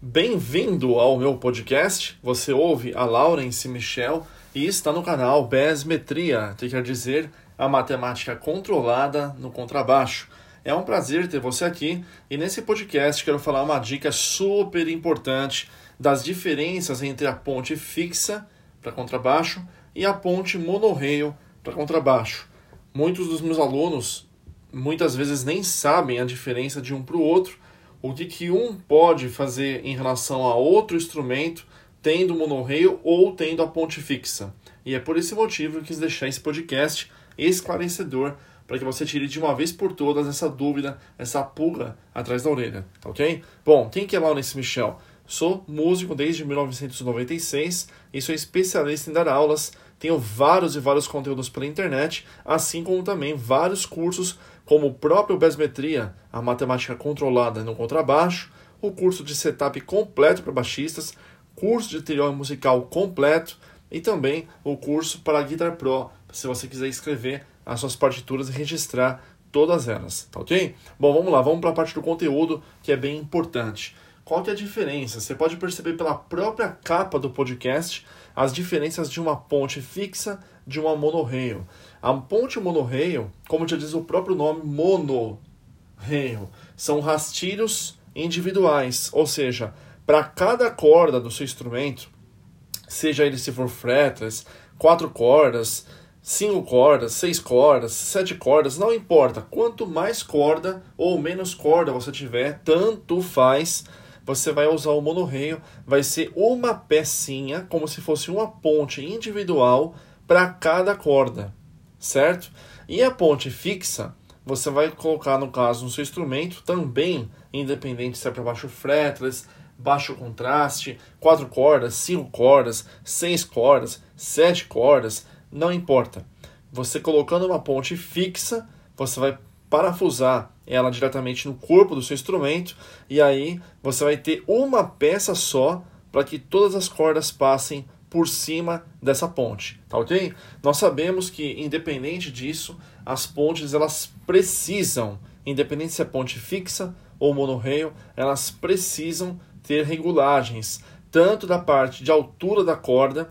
Bem-vindo ao meu podcast. Você ouve a Laurence Michel e está no canal Besmetria, que quer dizer a matemática controlada no contrabaixo. É um prazer ter você aqui e nesse podcast quero falar uma dica super importante das diferenças entre a ponte fixa para contrabaixo e a ponte monorreio para contrabaixo. Muitos dos meus alunos muitas vezes nem sabem a diferença de um para o outro o que, que um pode fazer em relação a outro instrumento, tendo monorreio ou tendo a ponte fixa. E é por esse motivo que eu quis deixar esse podcast esclarecedor para que você tire de uma vez por todas essa dúvida, essa pulga atrás da orelha, ok? Bom, quem que é Laurence Michel? Sou músico desde 1996 e sou especialista em dar aulas. Tenho vários e vários conteúdos pela internet, assim como também vários cursos como o próprio Besmetria, a matemática controlada no contrabaixo, o curso de setup completo para baixistas, curso de teoria musical completo e também o curso para Guitar Pro, se você quiser escrever as suas partituras e registrar todas elas, tá ok? Bom, vamos lá, vamos para a parte do conteúdo que é bem importante. Qual que é a diferença? Você pode perceber pela própria capa do podcast as diferenças de uma ponte fixa de uma monorreio. A ponte monorreio, como já diz o próprio nome, monorreio, são rastilhos individuais, ou seja, para cada corda do seu instrumento, seja ele se for fretless, quatro cordas, cinco cordas, seis cordas, sete cordas, não importa. Quanto mais corda ou menos corda você tiver, tanto faz. Você vai usar o monorreio, vai ser uma pecinha, como se fosse uma ponte individual para cada corda certo? E a ponte fixa, você vai colocar, no caso, no seu instrumento, também, independente se é para baixo fretless, baixo contraste, quatro cordas, cinco cordas, seis cordas, sete cordas, não importa. Você colocando uma ponte fixa, você vai parafusar ela diretamente no corpo do seu instrumento e aí você vai ter uma peça só para que todas as cordas passem por cima dessa ponte, tá ok? Nós sabemos que, independente disso, as pontes elas precisam, independente se é ponte fixa ou monorreio, elas precisam ter regulagens, tanto da parte de altura da corda,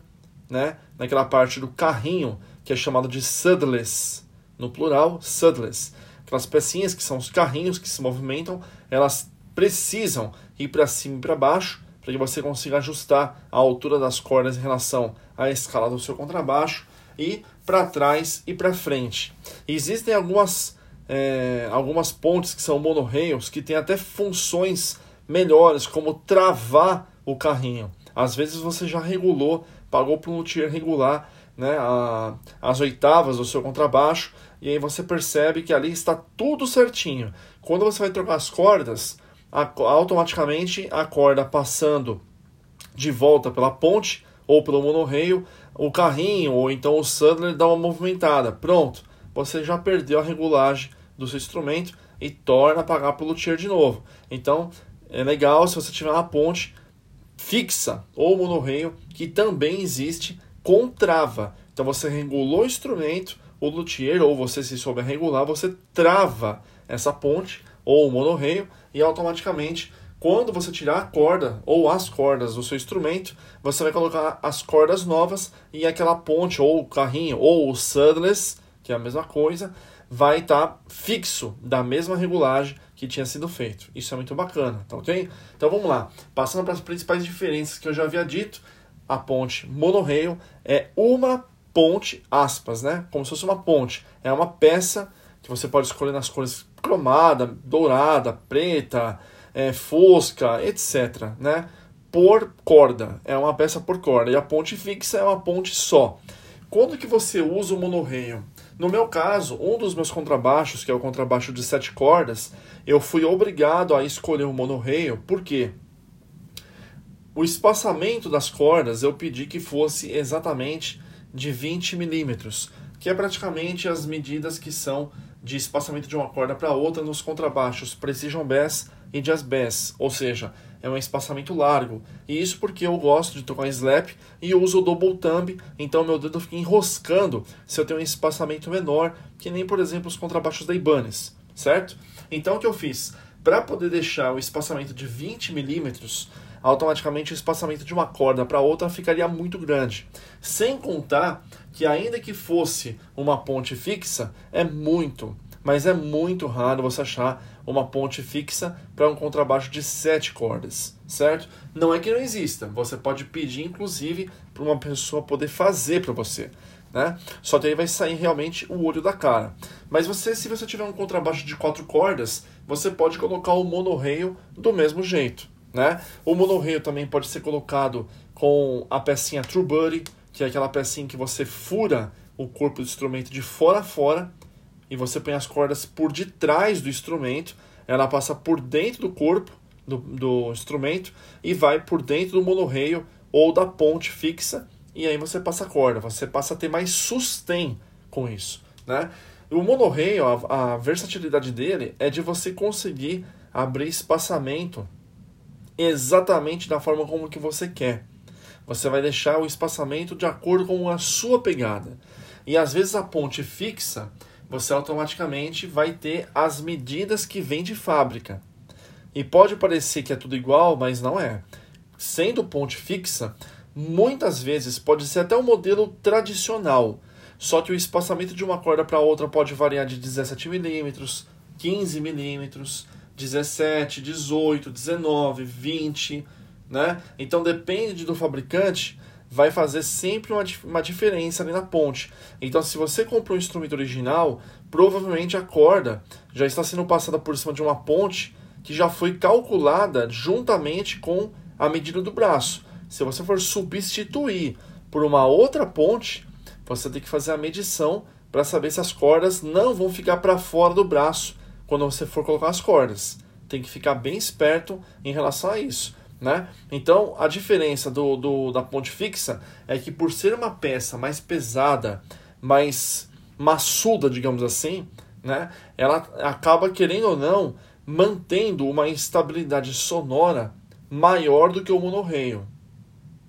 né, naquela parte do carrinho, que é chamado de saddless, no plural, saddless. Aquelas pecinhas que são os carrinhos que se movimentam, elas precisam ir para cima e para baixo para que você consiga ajustar a altura das cordas em relação à escala do seu contrabaixo e para trás e para frente. existem algumas, é, algumas pontes que são monorreios que têm até funções melhores, como travar o carrinho. Às vezes você já regulou, pagou para um luthier regular né, a, as oitavas do seu contrabaixo e aí você percebe que ali está tudo certinho. Quando você vai trocar as cordas, automaticamente a corda passando de volta pela ponte ou pelo monorreio, o carrinho ou então o saddler dá uma movimentada. Pronto, você já perdeu a regulagem do seu instrumento e torna a pagar pelo luthier de novo. Então é legal se você tiver uma ponte fixa ou monorreio que também existe com trava. Então você regulou o instrumento, o luthier ou você se souber regular, você trava essa ponte ou o monorreio e automaticamente quando você tirar a corda ou as cordas do seu instrumento, você vai colocar as cordas novas e aquela ponte ou o carrinho ou o saddless, que é a mesma coisa, vai estar tá fixo da mesma regulagem que tinha sido feito. Isso é muito bacana, tá ok? Então vamos lá. Passando para as principais diferenças que eu já havia dito, a ponte monorrail é uma ponte, aspas, né? Como se fosse uma ponte. É uma peça que você pode escolher nas cores cromada, dourada, preta, é, fosca, etc. Né? Por corda, é uma peça por corda. E a ponte fixa é uma ponte só. Quando que você usa o monorreio? No meu caso, um dos meus contrabaixos, que é o contrabaixo de sete cordas, eu fui obrigado a escolher o monorreio, por quê? O espaçamento das cordas eu pedi que fosse exatamente de 20 milímetros, que é praticamente as medidas que são de espaçamento de uma corda para outra nos contrabaixos Precision Bass e Jazz Bass, ou seja, é um espaçamento largo. E isso porque eu gosto de tocar slap e uso o double thumb, então meu dedo fica enroscando se eu tenho um espaçamento menor, que nem por exemplo os contrabaixos da Ibanez, certo? Então o que eu fiz? para poder deixar o espaçamento de 20 milímetros, automaticamente o espaçamento de uma corda para outra ficaria muito grande. Sem contar que, ainda que fosse uma ponte fixa, é muito, mas é muito raro você achar uma ponte fixa para um contrabaixo de sete cordas, certo? Não é que não exista, você pode pedir inclusive para uma pessoa poder fazer para você. Né? Só que aí vai sair realmente o olho da cara. Mas você, se você tiver um contrabaixo de quatro cordas, você pode colocar o monorreio do mesmo jeito. Né? O monorreio também pode ser colocado com a pecinha True Buddy, que é aquela pecinha que você fura o corpo do instrumento de fora a fora e você põe as cordas por detrás do instrumento, ela passa por dentro do corpo do, do instrumento e vai por dentro do monorreio ou da ponte fixa, e aí você passa a corda, você passa a ter mais sustain com isso. Né? O monorreio, a, a versatilidade dele é de você conseguir abrir espaçamento exatamente da forma como que você quer. Você vai deixar o espaçamento de acordo com a sua pegada. E às vezes a ponte fixa, você automaticamente vai ter as medidas que vêm de fábrica. E pode parecer que é tudo igual, mas não é. Sendo ponte fixa, muitas vezes pode ser até o um modelo tradicional, só que o espaçamento de uma corda para outra pode variar de 17 milímetros, 15 milímetros, 17, 18, 19, 20, né? Então depende do fabricante vai fazer sempre uma, uma diferença ali na ponte. Então, se você comprou um instrumento original, provavelmente a corda já está sendo passada por cima de uma ponte que já foi calculada juntamente com a medida do braço. Se você for substituir por uma outra ponte, você tem que fazer a medição para saber se as cordas não vão ficar para fora do braço quando você for colocar as cordas. Tem que ficar bem esperto em relação a isso. Né? Então, a diferença do, do, da ponte fixa é que, por ser uma peça mais pesada, mais maçuda, digamos assim, né? ela acaba, querendo ou não, mantendo uma estabilidade sonora maior do que o monorreio.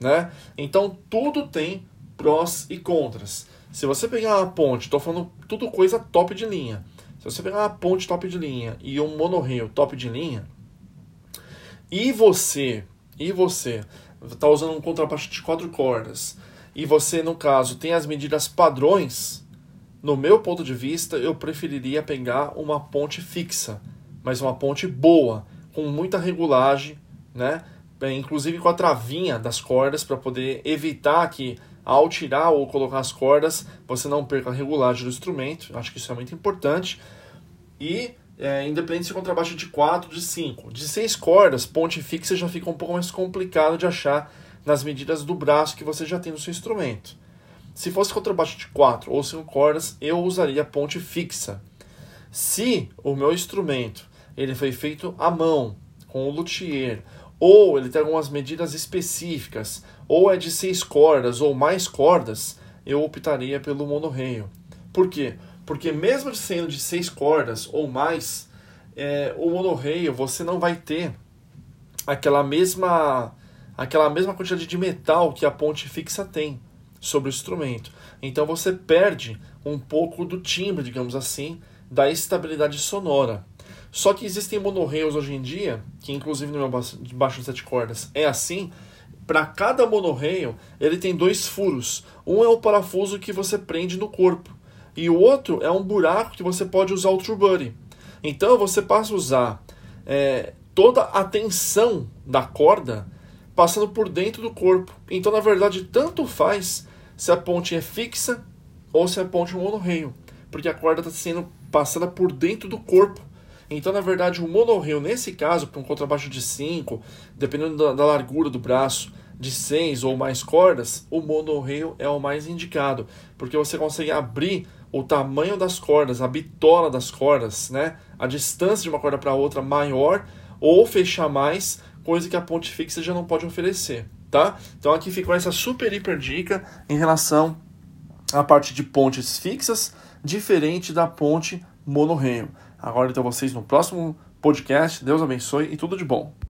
Né? Então, tudo tem prós e contras. Se você pegar uma ponte, estou falando tudo coisa top de linha. Se você pegar uma ponte top de linha e um monorreio top de linha, e você, e você está usando um contrabaixo de quatro cordas, e você, no caso, tem as medidas padrões, no meu ponto de vista, eu preferiria pegar uma ponte fixa, mas uma ponte boa, com muita regulagem, né? Inclusive com a travinha das cordas para poder evitar que ao tirar ou colocar as cordas você não perca a regulagem do instrumento. Acho que isso é muito importante. E é, independente se é contrabaixo de 4, de 5. De 6 cordas, ponte fixa já fica um pouco mais complicado de achar nas medidas do braço que você já tem no seu instrumento. Se fosse contrabaixo de 4 ou 5 cordas, eu usaria ponte fixa. Se o meu instrumento ele foi feito à mão, com o luthier, ou ele tem algumas medidas específicas, ou é de 6 cordas ou mais cordas, eu optaria pelo monorreio. Por quê? Porque mesmo sendo de seis cordas ou mais, é, o monorreio você não vai ter aquela mesma aquela mesma quantidade de metal que a ponte fixa tem sobre o instrumento. Então você perde um pouco do timbre, digamos assim, da estabilidade sonora. Só que existem monorreios hoje em dia, que inclusive no meu baixo de sete cordas é assim, para cada monorreio ele tem dois furos. Um é o parafuso que você prende no corpo e o outro é um buraco que você pode usar o True Buddy. Então você passa a usar é, toda a tensão da corda passando por dentro do corpo. Então, na verdade, tanto faz se a ponte é fixa ou se a ponte é um monorreio, porque a corda está sendo passada por dentro do corpo. Então, na verdade, o monorreio, nesse caso, para um contrabaixo de 5, dependendo da, da largura do braço, de 6 ou mais cordas, o monorreio é o mais indicado, porque você consegue abrir o tamanho das cordas, a bitola das cordas, né? a distância de uma corda para outra maior ou fechar mais, coisa que a ponte fixa já não pode oferecer. Tá? Então aqui ficou essa super hiper dica em relação à parte de pontes fixas, diferente da ponte monorreio. Agora então vocês no próximo podcast. Deus abençoe e tudo de bom.